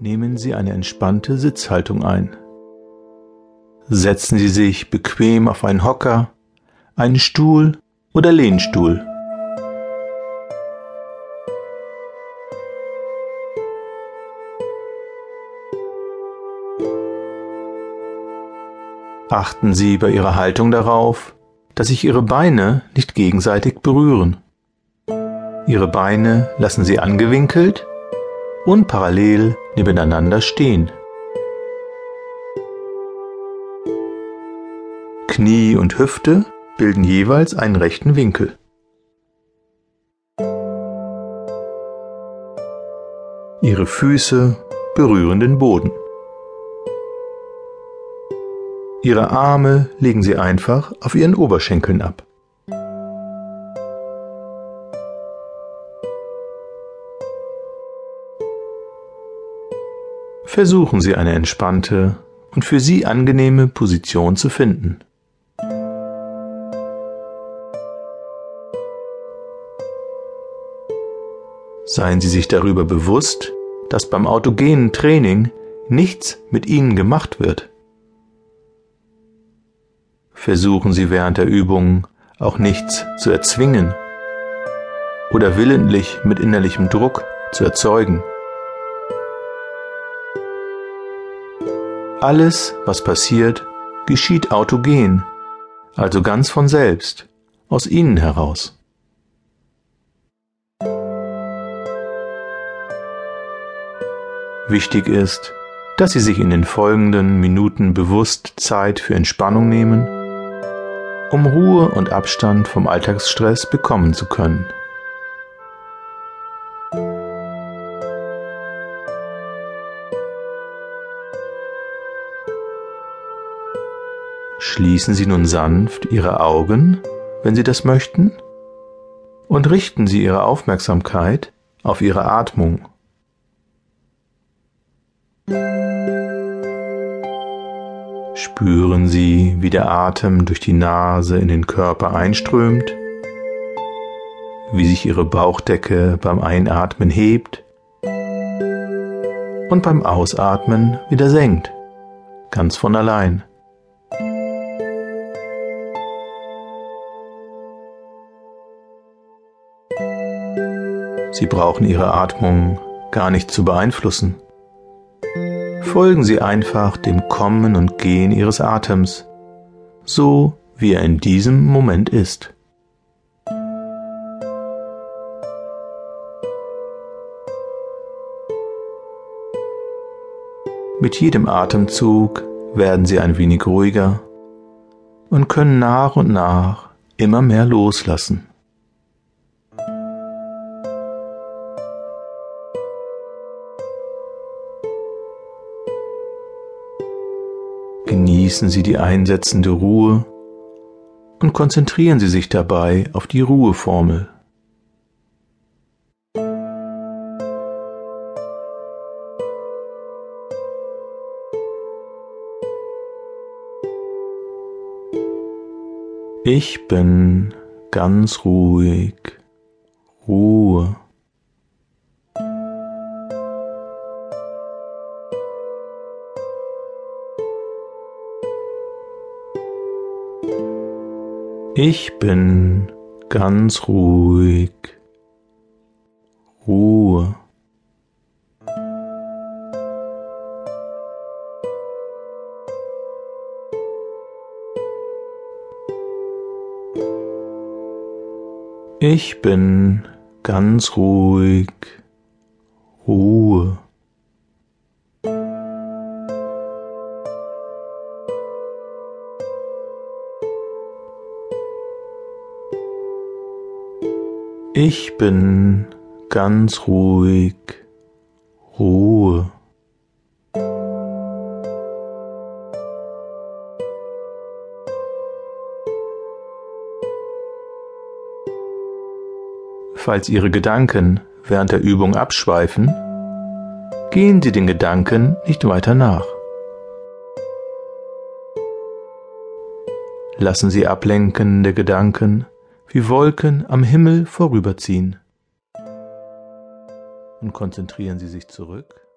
Nehmen Sie eine entspannte Sitzhaltung ein. Setzen Sie sich bequem auf einen Hocker, einen Stuhl oder Lehnstuhl. Achten Sie bei Ihrer Haltung darauf, dass sich Ihre Beine nicht gegenseitig berühren. Ihre Beine lassen Sie angewinkelt und parallel nebeneinander stehen. Knie und Hüfte bilden jeweils einen rechten Winkel. Ihre Füße berühren den Boden. Ihre Arme legen Sie einfach auf Ihren Oberschenkeln ab. Versuchen Sie eine entspannte und für Sie angenehme Position zu finden. Seien Sie sich darüber bewusst, dass beim autogenen Training nichts mit Ihnen gemacht wird. Versuchen Sie während der Übung auch nichts zu erzwingen oder willentlich mit innerlichem Druck zu erzeugen. Alles, was passiert, geschieht autogen, also ganz von selbst, aus Ihnen heraus. Wichtig ist, dass Sie sich in den folgenden Minuten bewusst Zeit für Entspannung nehmen, um Ruhe und Abstand vom Alltagsstress bekommen zu können. Schließen Sie nun sanft Ihre Augen, wenn Sie das möchten, und richten Sie Ihre Aufmerksamkeit auf Ihre Atmung. Spüren Sie, wie der Atem durch die Nase in den Körper einströmt, wie sich Ihre Bauchdecke beim Einatmen hebt und beim Ausatmen wieder senkt, ganz von allein. Sie brauchen Ihre Atmung gar nicht zu beeinflussen. Folgen Sie einfach dem Kommen und Gehen Ihres Atems, so wie er in diesem Moment ist. Mit jedem Atemzug werden Sie ein wenig ruhiger und können nach und nach immer mehr loslassen. Genießen Sie die einsetzende Ruhe und konzentrieren Sie sich dabei auf die Ruheformel. Ich bin ganz ruhig, Ruhe. Ich bin ganz ruhig. Ruhe. Ich bin ganz ruhig. Ruhe. Ich bin ganz ruhig, Ruhe. Falls Ihre Gedanken während der Übung abschweifen, gehen Sie den Gedanken nicht weiter nach. Lassen Sie ablenkende Gedanken wie Wolken am Himmel vorüberziehen. Und konzentrieren Sie sich zurück